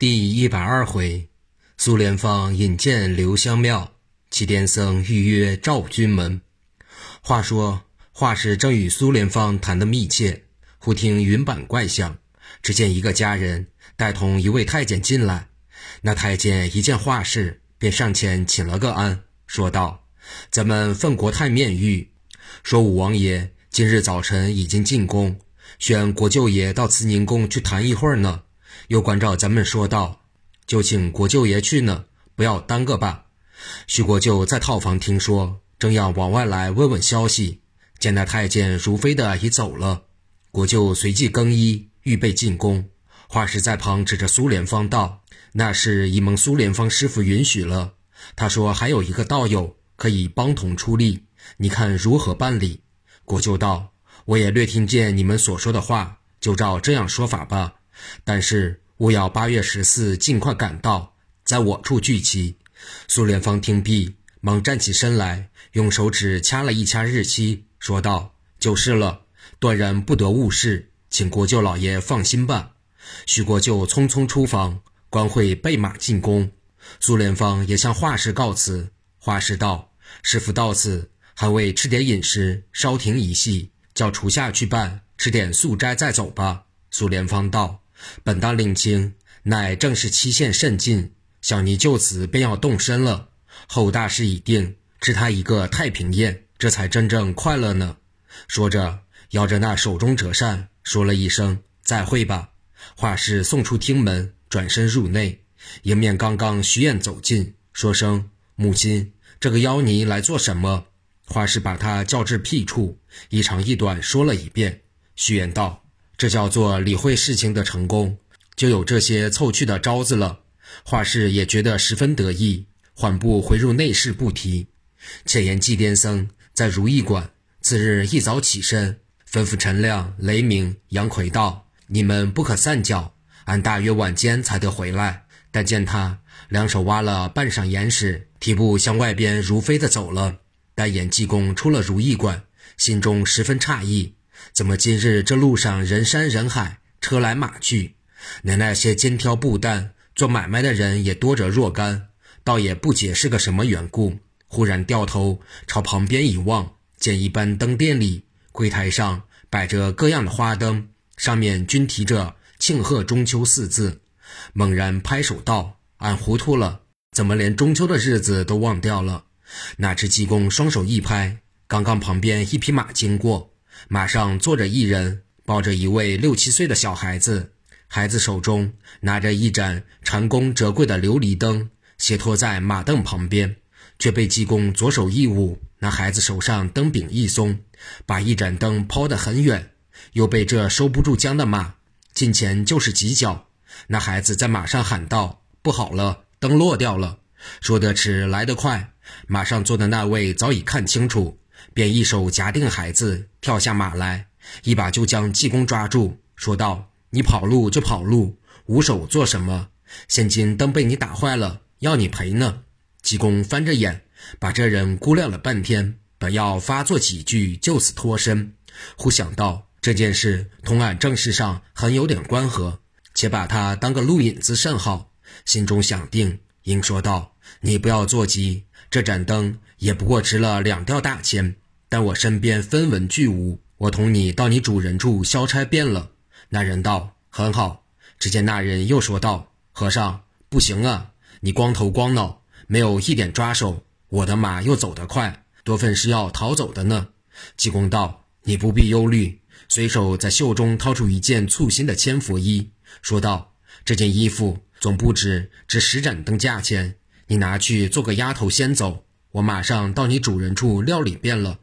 第一百二回，苏莲芳引荐刘香庙，齐天僧预约赵君门。话说画师正与苏莲芳谈得密切，忽听云板怪响，只见一个家人带同一位太监进来。那太监一见画师，便上前请了个安，说道：“咱们奉国太面谕，说武王爷今日早晨已经进宫，宣国舅爷到慈宁宫去谈一会儿呢。”又关照咱们说道：“就请国舅爷去呢，不要耽搁吧。”徐国舅在套房听说，正要往外来问问消息，见那太监如飞的已走了，国舅随即更衣，预备进宫。画师在旁指着苏联芳道：“那是已蒙苏联芳师傅允许了。他说还有一个道友可以帮同出力，你看如何办理？”国舅道：“我也略听见你们所说的话，就照这样说法吧。”但是务要八月十四尽快赶到，在我处聚齐。苏联方听毕，忙站起身来，用手指掐了一掐日期，说道：“就是了，断然不得误事，请国舅老爷放心吧。”徐国舅匆匆出房，关会备马进宫。苏联方也向画师告辞。画师道：“师傅到此，还未吃点饮食，稍停一息，叫厨下去办，吃点素斋再走吧。”苏联方道。本当领情，乃正是期限甚近，小尼就此便要动身了。后大事已定，吃他一个太平宴，这才真正快乐呢。说着，摇着那手中折扇，说了一声再会吧。画师送出厅门，转身入内，迎面刚刚徐燕走近，说声母亲，这个妖尼来做什么？画师把他叫至僻处，一长一短说了一遍。徐言道。这叫做理会事情的成功，就有这些凑趣的招子了。画师也觉得十分得意，缓步回入内室不提。且言祭奠僧在如意馆，次日一早起身，吩咐陈亮、雷鸣、杨奎道：“你们不可散脚，俺大约晚间才得回来。”但见他两手挖了半晌岩石，提步向外边如飞的走了。但眼济公出了如意馆，心中十分诧异。怎么今日这路上人山人海，车来马去，连那些肩挑布担做买卖的人也多着若干，倒也不解是个什么缘故。忽然掉头朝旁边一望，见一般灯店里柜台上摆着各样的花灯，上面均提着“庆贺中秋”四字，猛然拍手道：“俺糊涂了，怎么连中秋的日子都忘掉了？”哪知济公双手一拍，刚刚旁边一匹马经过。马上坐着一人，抱着一位六七岁的小孩子，孩子手中拿着一盏蟾宫折桂的琉璃灯，斜托在马凳旁边，却被济公左手一捂，那孩子手上灯柄一松，把一盏灯抛得很远，又被这收不住缰的马近前就是几脚，那孩子在马上喊道：“不好了，灯落掉了！”说得迟，来得快，马上坐的那位早已看清楚。便一手夹定孩子，跳下马来，一把就将济公抓住，说道：“你跑路就跑路，捂手做什么？现今灯被你打坏了，要你赔呢。”济公翻着眼，把这人估量了半天，本要发作几句，就此脱身，忽想到这件事同俺正事上很有点关合，且把他当个路引子甚好。心中想定，应说道：“你不要做急，这盏灯也不过值了两吊大钱。”但我身边分文俱无，我同你到你主人处消差便了。那人道：“很好。”只见那人又说道：“和尚，不行啊，你光头光脑，没有一点抓手。我的马又走得快，多份是要逃走的呢。”济公道：“你不必忧虑。”随手在袖中掏出一件簇新的千佛衣，说道：“这件衣服总不止值十盏灯价钱，你拿去做个丫头先走，我马上到你主人处料理便了。”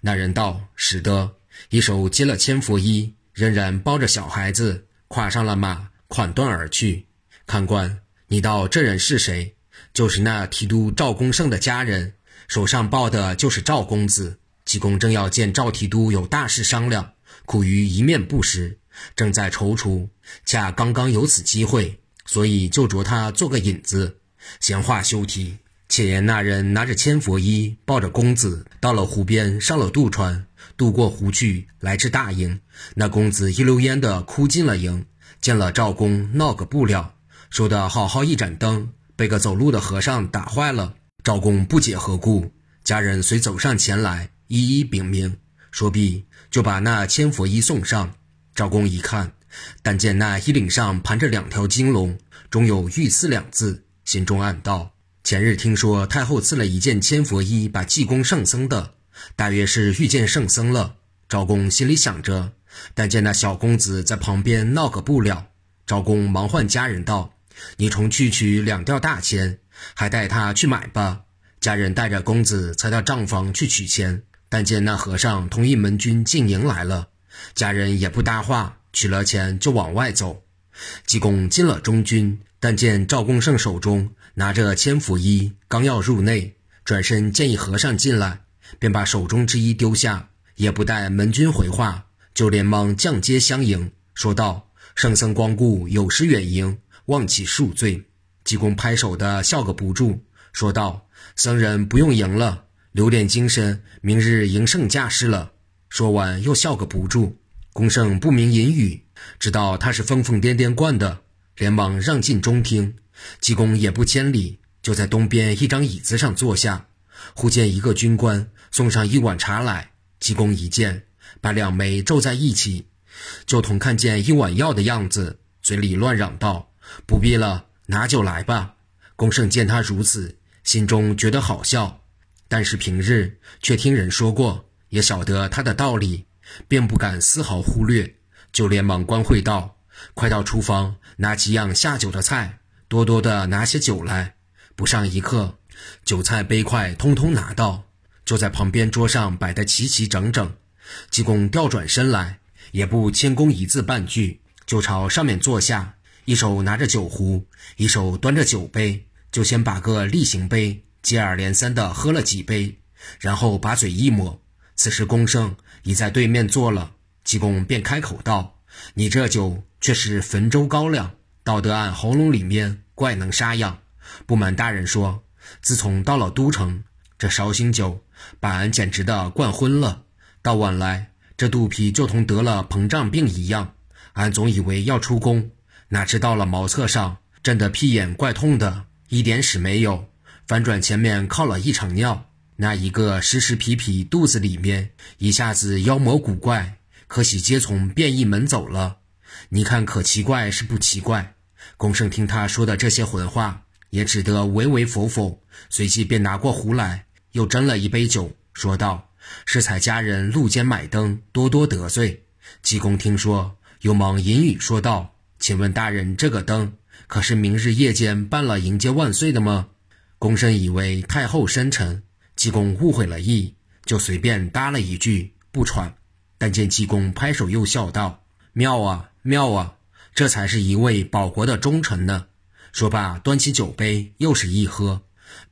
那人道：“使得。”一手接了千佛衣，仍然抱着小孩子，跨上了马，款断而去。看官，你道这人是谁？就是那提督赵公胜的家人，手上抱的就是赵公子。济公正要见赵提督有大事商量，苦于一面不识，正在踌躇，恰刚刚有此机会，所以就着他做个引子。闲话休提。且言那人拿着千佛衣，抱着公子，到了湖边，上了渡船，渡过湖去，来至大营。那公子一溜烟的哭进了营，见了赵公，闹个不了，说的好好一盏灯，被个走路的和尚打坏了。赵公不解何故，家人遂走上前来，一一禀明。说毕，就把那千佛衣送上。赵公一看，但见那衣领上盘着两条金龙，中有“御赐”两字，心中暗道：前日听说太后赐了一件千佛衣，把济公圣僧的，大约是遇见圣僧了。赵公心里想着，但见那小公子在旁边闹个不了。赵公忙唤家人道：“你重去取两吊大钱，还带他去买吧。”家人带着公子才到账房去取钱，但见那和尚同一门军进营来了，家人也不搭话，取了钱就往外走。济公进了中军，但见赵公胜手中拿着千佛衣，刚要入内，转身见一和尚进来，便把手中之衣丢下，也不待门军回话，就连忙降阶相迎，说道。圣僧光顾，有失远迎，望起恕罪。济公拍手的笑个不住，说道：“僧人不用迎了，留点精神，明日迎圣驾事了。”说完又笑个不住。公胜不明隐语，知道他是疯疯癫癫惯的，连忙让进中厅。济公也不千里，就在东边一张椅子上坐下。忽见一个军官送上一碗茶来，济公一见，把两眉皱在一起。就同看见一碗药的样子，嘴里乱嚷道：“不必了，拿酒来吧。”公胜见他如此，心中觉得好笑，但是平日却听人说过，也晓得他的道理，便不敢丝毫忽略，就连忙关会道：“快到厨房拿几样下酒的菜，多多的拿些酒来。”不上一刻，酒菜杯筷通通拿到，就在旁边桌上摆得齐齐整整。济公调转身来。也不谦恭一字半句，就朝上面坐下，一手拿着酒壶，一手端着酒杯，就先把个例行杯接二连三地喝了几杯，然后把嘴一抹。此时公生已在对面坐了，济公便开口道：“你这酒却是汾州高粱，倒得俺喉咙里面，怪能沙哑。不瞒大人说，自从到了都城，这绍兴酒把俺简直的灌昏了，到晚来。”这肚皮就同得了膨胀病一样，俺总以为要出宫，哪知到了茅厕上，震得屁眼怪痛的，一点屎没有。反转前面靠了一场尿，那一个湿湿皮皮肚子里面一下子妖魔古怪，可喜皆从变异门走了。你看可奇怪是不奇怪？公胜听他说的这些混话，也只得唯唯否否，随即便拿过壶来，又斟了一杯酒，说道。是才家人路间买灯，多多得罪。济公听说，又忙引语说道：“请问大人，这个灯可是明日夜间办了迎接万岁的吗？”公生以为太后生辰，济公误会了意，就随便搭了一句不传。但见济公拍手又笑道：“妙啊妙啊，这才是一位保国的忠臣呢。”说罢，端起酒杯，又是一喝。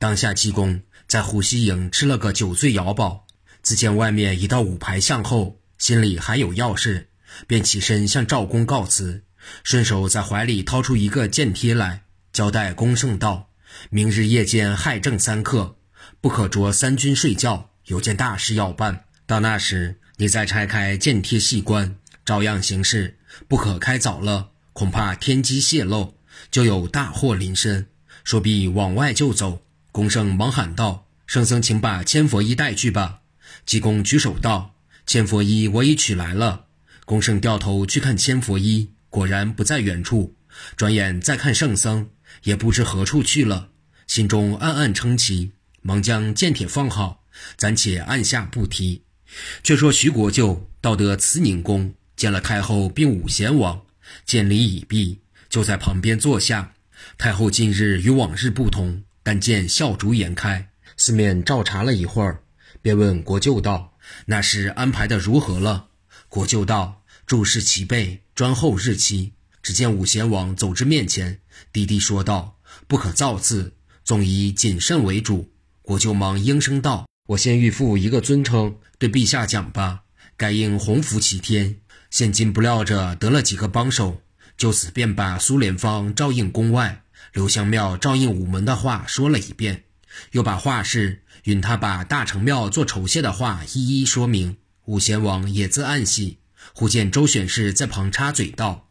当下济公在虎溪营吃了个酒醉摇饱。只见外面一道五排向后，心里还有要事，便起身向赵公告辞，顺手在怀里掏出一个剑贴来，交代公圣道：“明日夜间亥正三刻，不可着三军睡觉，有件大事要办。到那时，你再拆开剑贴细观，照样行事，不可开早了，恐怕天机泄露，就有大祸临身。”说必，往外就走。公圣忙喊道：“圣僧，请把千佛衣带去吧。”济公举手道：“千佛衣我已取来了。”公圣掉头去看千佛衣，果然不在远处。转眼再看圣僧，也不知何处去了，心中暗暗称奇，忙将剑帖放好，暂且按下不提。却说徐国舅到得慈宁宫，见了太后并五贤王，见礼已毕，就在旁边坐下。太后近日与往日不同，但见笑逐颜开，四面照查了一会儿。便问国舅道：“那事安排的如何了？”国舅道：“诸事齐备，专候日期。”只见武贤王走至面前，低低说道：“不可造次，总以谨慎为主。”国舅忙应声道：“我先预付一个尊称，对陛下讲吧。该应洪福齐天。现今不料着得了几个帮手，就此便把苏联方照应宫外，刘香庙照应午门的话说了一遍，又把画事。允他把大成庙做酬谢的话一一说明，武贤王也自暗喜。忽见周选士在旁插嘴道：“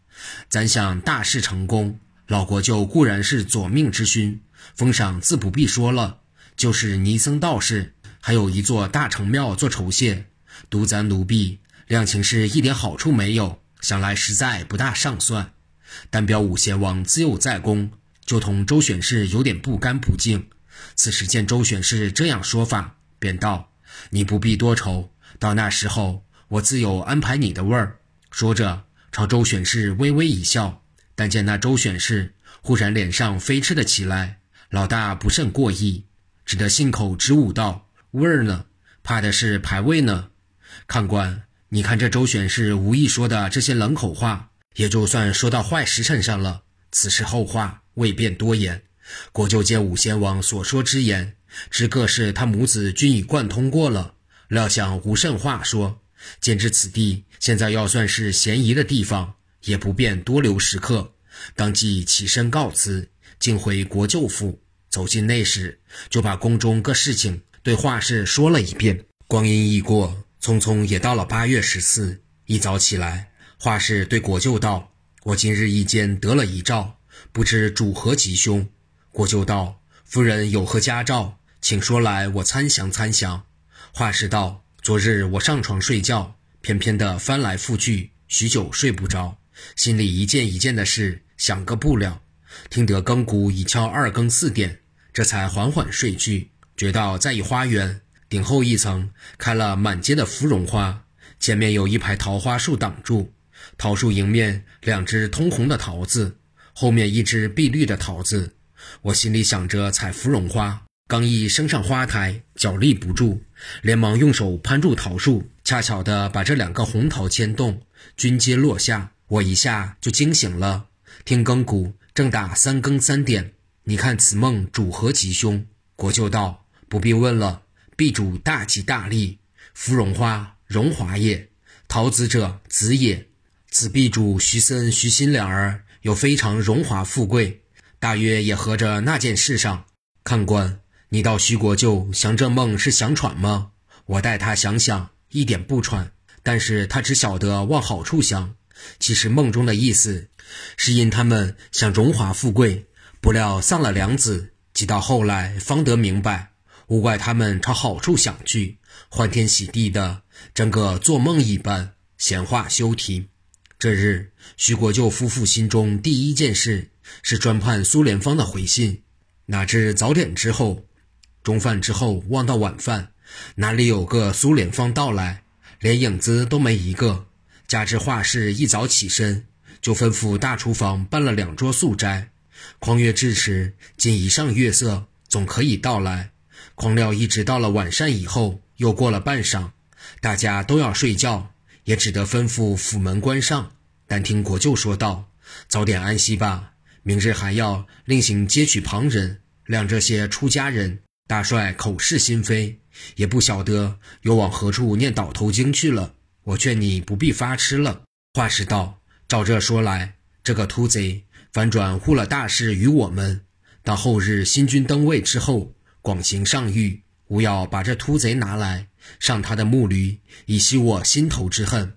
咱想大事成功，老国舅固然是左命之勋，封赏自不必说了，就是尼僧道士，还有一座大成庙做酬谢，独咱奴婢量情是一点好处没有，想来实在不大上算。但表武贤王自幼在宫，就同周选氏有点不干不净。此时见周选氏这样说法，便道：“你不必多愁，到那时候我自有安排你的位儿。”说着，朝周选氏微微一笑。但见那周选氏忽然脸上飞赤了起来，老大不甚过意，只得信口直舞道：“位儿呢？怕的是排位呢。看官，你看这周选是无意说的这些冷口话，也就算说到坏时辰上了。此事后话，未便多言。国舅见武贤王所说之言，知各是他母子均已贯通过了，料想无甚话说。见知此地现在要算是嫌疑的地方。”也不便多留时刻，当即起身告辞，径回国舅府。走进内室，就把宫中各事情对画氏说了一遍。光阴一过，匆匆也到了八月十四。一早起来，画氏对国舅道：“我今日一间得了遗诏，不知主何吉凶。”国舅道：“夫人有何家诏，请说来，我参详参详。”画氏道：“昨日我上床睡觉，偏偏的翻来覆去，许久睡不着。”心里一件一件的事想个不了，听得更鼓已敲二更四点，这才缓缓睡去。觉到在一花园顶后一层开了满街的芙蓉花，前面有一排桃花树挡住，桃树迎面两只通红的桃子，后面一只碧绿的桃子。我心里想着采芙蓉花，刚一升上花台，脚立不住，连忙用手攀住桃树，恰巧的把这两个红桃牵动，均皆落下。我一下就惊醒了，听更鼓正打三更三点。你看此梦主何吉凶？国舅道：“不必问了，必主大吉大利。芙蓉花，荣华也；桃子者，子也。此必主徐森、徐新两儿有非常荣华富贵，大约也合着那件事上。看官，你到徐国舅想这梦是想喘吗？我代他想想，一点不喘。但是他只晓得往好处想。”其实梦中的意思，是因他们想荣华富贵，不料丧了良子，即到后来方得明白，无怪他们朝好处想去，欢天喜地的，整个做梦一般。闲话休提。这日，徐国舅夫妇心中第一件事是专盼苏联方的回信，哪知早点之后，中饭之后望到晚饭，哪里有个苏联方到来，连影子都没一个。加之画室一早起身，就吩咐大厨房办了两桌素斋。匡曰至时，仅一上月色，总可以到来。狂料一直到了晚膳以后，又过了半晌，大家都要睡觉，也只得吩咐府门关上。但听国舅说道：“早点安息吧，明日还要另行接取旁人。谅这些出家人，大帅口是心非，也不晓得又往何处念倒头经去了。”我劝你不必发痴了。话是道，照这说来，这个秃贼反转护了大事于我们。到后日新君登位之后，广行上谕，吾要把这秃贼拿来上他的木驴，以息我心头之恨。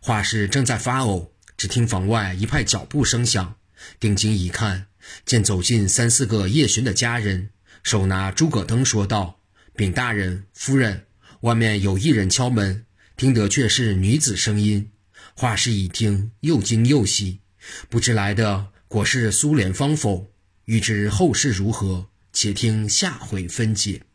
话是正在发呕，只听房外一派脚步声响，定睛一看，见走进三四个夜巡的家人，手拿诸葛灯，说道：“禀大人、夫人，外面有一人敲门。”听得却是女子声音，画师一听又惊又喜，不知来的果是苏联芳否？欲知后事如何，且听下回分解。